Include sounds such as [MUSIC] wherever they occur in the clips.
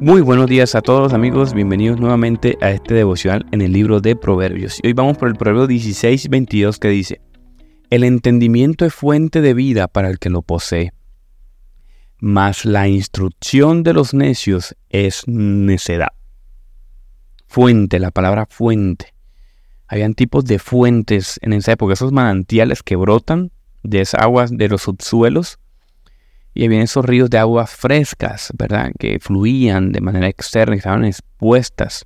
Muy buenos días a todos amigos, bienvenidos nuevamente a este devocional en el libro de Proverbios. Y hoy vamos por el Proverbio 16, 22 que dice, El entendimiento es fuente de vida para el que lo posee, mas la instrucción de los necios es necedad. Fuente, la palabra fuente. Habían tipos de fuentes en esa época, esos manantiales que brotan de esas aguas de los subsuelos y había esos ríos de aguas frescas, ¿verdad? Que fluían de manera externa y estaban expuestas.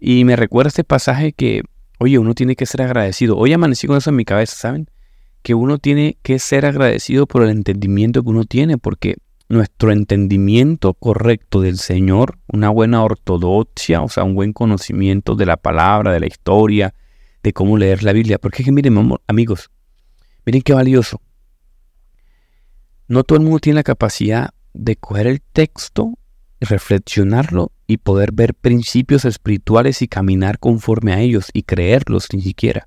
Y me recuerda este pasaje que, oye, uno tiene que ser agradecido. Hoy amanecí con eso en mi cabeza, ¿saben? Que uno tiene que ser agradecido por el entendimiento que uno tiene, porque nuestro entendimiento correcto del Señor, una buena ortodoxia, o sea, un buen conocimiento de la palabra, de la historia, de cómo leer la Biblia. Porque es que miren, amigos, miren qué valioso. No todo el mundo tiene la capacidad de coger el texto, reflexionarlo y poder ver principios espirituales y caminar conforme a ellos y creerlos ni siquiera.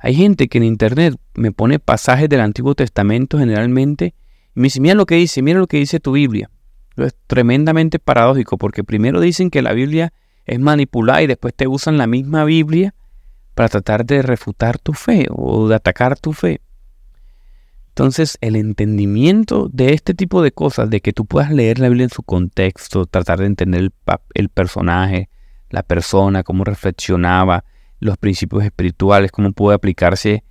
Hay gente que en internet me pone pasajes del Antiguo Testamento generalmente y me dice, mira lo que dice, mira lo que dice tu Biblia. Es tremendamente paradójico porque primero dicen que la Biblia es manipulada y después te usan la misma Biblia para tratar de refutar tu fe o de atacar tu fe. Entonces, el entendimiento de este tipo de cosas, de que tú puedas leer la Biblia en su contexto, tratar de entender el, personaje, la persona, cómo reflexionaba, los principios espirituales, cómo puede aplicarse,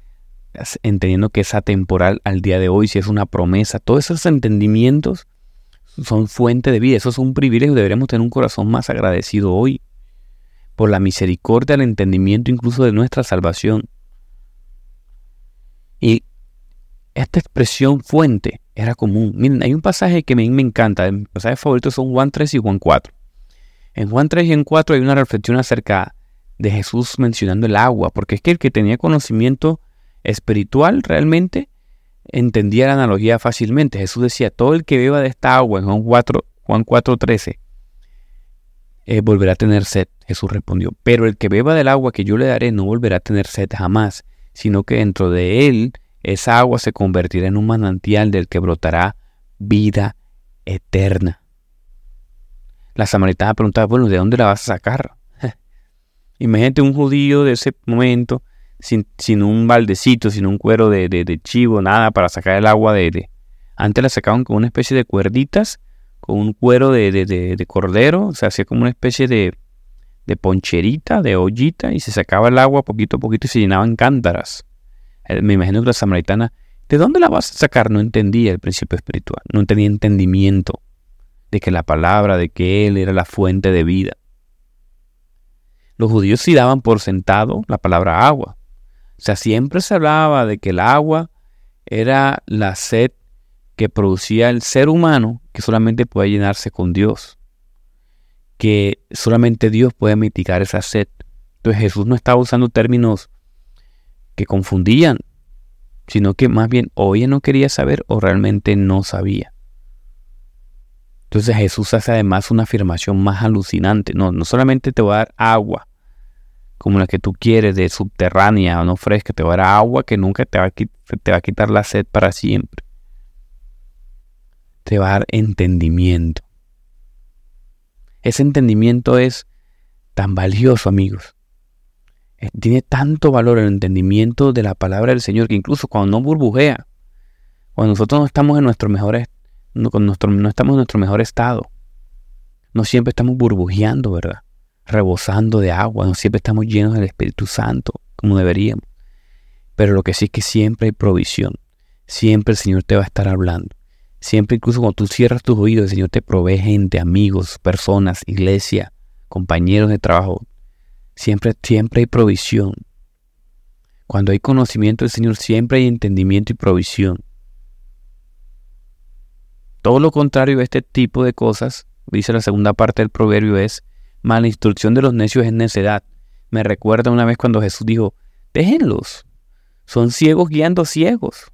entendiendo que es atemporal al día de hoy, si es una promesa, todos esos entendimientos son fuente de vida, eso es un privilegio, deberíamos tener un corazón más agradecido hoy por la misericordia, el entendimiento incluso de nuestra salvación. Y esta expresión fuente era común. Miren, hay un pasaje que a mí me encanta. Mis pasajes favoritos son Juan 3 y Juan 4. En Juan 3 y en 4 hay una reflexión acerca de Jesús mencionando el agua, porque es que el que tenía conocimiento espiritual realmente entendía la analogía fácilmente. Jesús decía, todo el que beba de esta agua, en Juan 4, Juan 4 13, eh, volverá a tener sed. Jesús respondió, pero el que beba del agua que yo le daré no volverá a tener sed jamás, sino que dentro de él esa agua se convertirá en un manantial del que brotará vida eterna. La samaritana preguntaba, bueno, ¿de dónde la vas a sacar? [LAUGHS] Imagínate un judío de ese momento, sin, sin un baldecito, sin un cuero de, de, chivo, nada para sacar el agua de, Antes la sacaban con una especie de cuerditas, con un cuero de, de cordero, se hacía como una especie de, de poncherita, de ollita, y se sacaba el agua poquito a poquito y se llenaban cántaras. Eh, me imagino que la samaritana, ¿de dónde la vas a sacar? No entendía el principio espiritual, no tenía entendimiento de que la palabra, de que Él era la fuente de vida. Los judíos sí daban por sentado la palabra agua. O sea, siempre se hablaba de que el agua era la sed que producía el ser humano que solamente puede llenarse con Dios. Que solamente Dios puede mitigar esa sed. Entonces Jesús no estaba usando términos que confundían, sino que más bien o ella no quería saber o realmente no sabía. Entonces Jesús hace además una afirmación más alucinante. No, no solamente te va a dar agua, como la que tú quieres, de subterránea o no fresca, te va a dar agua que nunca te va te va a quitar la sed para siempre. Te va a dar entendimiento. Ese entendimiento es tan valioso, amigos. Tiene tanto valor el entendimiento de la palabra del Señor que incluso cuando no burbujea, cuando nosotros no estamos en nuestro mejor, no, nuestro, no estamos en nuestro mejor estado, no siempre estamos burbujeando, ¿verdad? Rebosando de agua, no siempre estamos llenos del Espíritu Santo como deberíamos. Pero lo que sí es que siempre hay provisión. Siempre el Señor te va a estar hablando. Siempre, incluso cuando tú cierras tus oídos, el Señor te provee gente, amigos, personas, iglesia, compañeros de trabajo, Siempre, siempre hay provisión. Cuando hay conocimiento del Señor, siempre hay entendimiento y provisión. Todo lo contrario a este tipo de cosas, dice la segunda parte del proverbio, es mala instrucción de los necios es necedad. Me recuerda una vez cuando Jesús dijo, déjenlos, son ciegos guiando ciegos.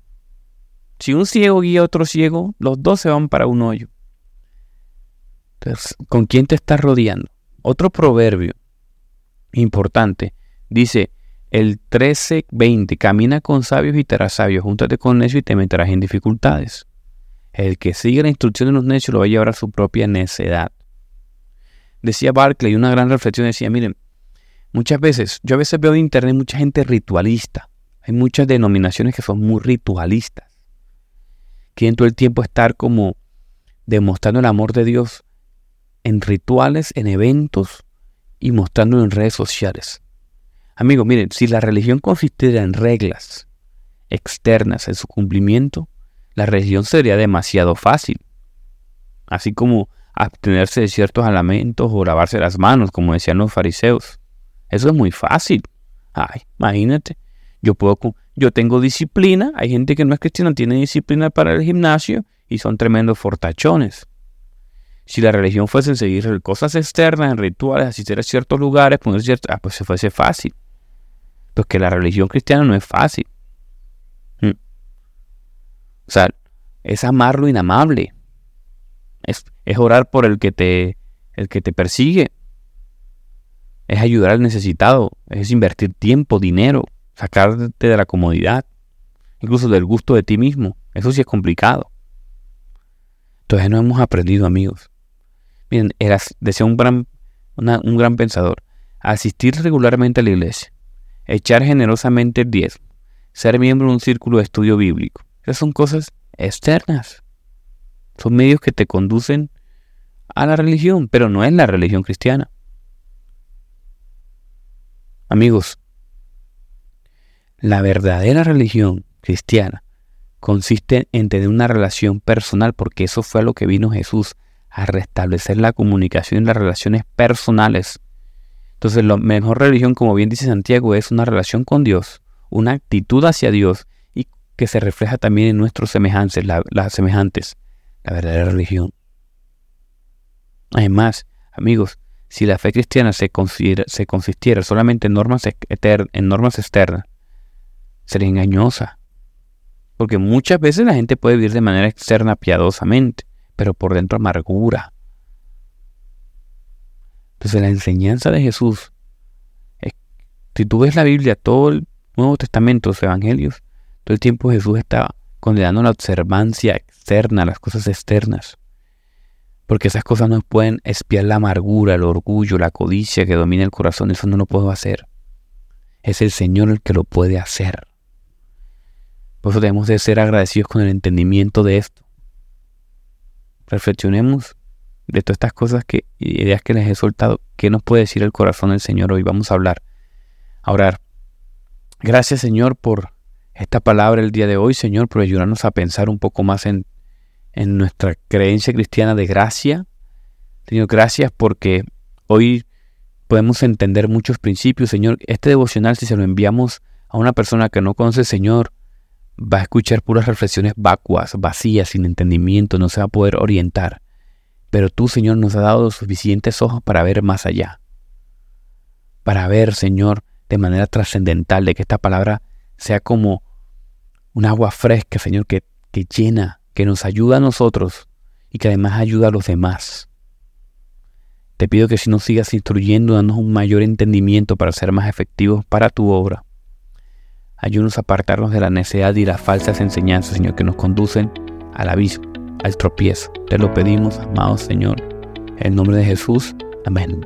Si un ciego guía a otro ciego, los dos se van para un hoyo. Entonces, ¿con quién te estás rodeando? Otro proverbio importante. Dice el 13:20, camina con sabios y te harás sabio, júntate con necios y te meterás en dificultades. El que sigue la instrucción de los necios lo va a llevar a su propia necedad. Decía Barclay, una gran reflexión decía, miren, muchas veces, yo a veces veo en internet mucha gente ritualista. Hay muchas denominaciones que son muy ritualistas. Quieren todo el tiempo estar como demostrando el amor de Dios en rituales, en eventos y mostrándolo en redes sociales. Amigos, miren, si la religión consistiera en reglas externas en su cumplimiento, la religión sería demasiado fácil. Así como abstenerse de ciertos alimentos o lavarse las manos, como decían los fariseos. Eso es muy fácil. Ay, imagínate. Yo puedo, yo tengo disciplina. Hay gente que no es cristiana, tiene disciplina para el gimnasio y son tremendos fortachones. Si la religión fuese en seguir cosas externas, en rituales, asistir a ciertos lugares, poner cierto, ah, pues se fuese fácil. Porque la religión cristiana no es fácil. Mm. O sea, es amar lo inamable. Es, es orar por el que te, el que te persigue. Es ayudar al necesitado. Es invertir tiempo, dinero, sacarte de la comodidad, incluso del gusto de ti mismo. Eso sí es complicado. Entonces no hemos aprendido, amigos. Miren, decía un gran, un gran pensador, asistir regularmente a la iglesia, echar generosamente el diezmo, ser miembro de un círculo de estudio bíblico. Esas son cosas externas. Son medios que te conducen a la religión, pero no es la religión cristiana. Amigos, la verdadera religión cristiana consiste en tener una relación personal, porque eso fue a lo que vino Jesús, a restablecer la comunicación y las relaciones personales. Entonces, la mejor religión, como bien dice Santiago, es una relación con Dios, una actitud hacia Dios y que se refleja también en nuestros semejantes, las semejantes, la verdadera religión. Además, amigos, si la fe cristiana se, se consistiera solamente en normas, en normas externas, sería engañosa. Porque muchas veces la gente puede vivir de manera externa piadosamente, pero por dentro amargura. Entonces la enseñanza de Jesús, si tú ves la Biblia, todo el Nuevo Testamento, los Evangelios, todo el tiempo Jesús está condenando la observancia externa, las cosas externas. Porque esas cosas no pueden espiar la amargura, el orgullo, la codicia que domina el corazón. Eso no lo puedo hacer. Es el Señor el que lo puede hacer. Por eso debemos de ser agradecidos con el entendimiento de esto. Reflexionemos de todas estas cosas que, ideas que les he soltado. ¿Qué nos puede decir el corazón del Señor hoy? Vamos a hablar. A orar. Gracias Señor por esta palabra el día de hoy, Señor, por ayudarnos a pensar un poco más en, en nuestra creencia cristiana de gracia. Señor, gracias porque hoy podemos entender muchos principios, Señor. Este devocional, si se lo enviamos a una persona que no conoce Señor, va a escuchar puras reflexiones vacuas, vacías, sin entendimiento, no se va a poder orientar. Pero tú, Señor, nos has dado suficientes ojos para ver más allá. Para ver, Señor, de manera trascendental, de que esta palabra sea como un agua fresca, Señor, que, que llena, que nos ayuda a nosotros y que además ayuda a los demás. Te pido que si nos sigas instruyendo, danos un mayor entendimiento para ser más efectivos para tu obra. Ayúdanos a apartarnos de la necedad y las falsas enseñanzas, Señor, que nos conducen al abismo, al tropiezo. Te lo pedimos, amado Señor. En el nombre de Jesús. Amén.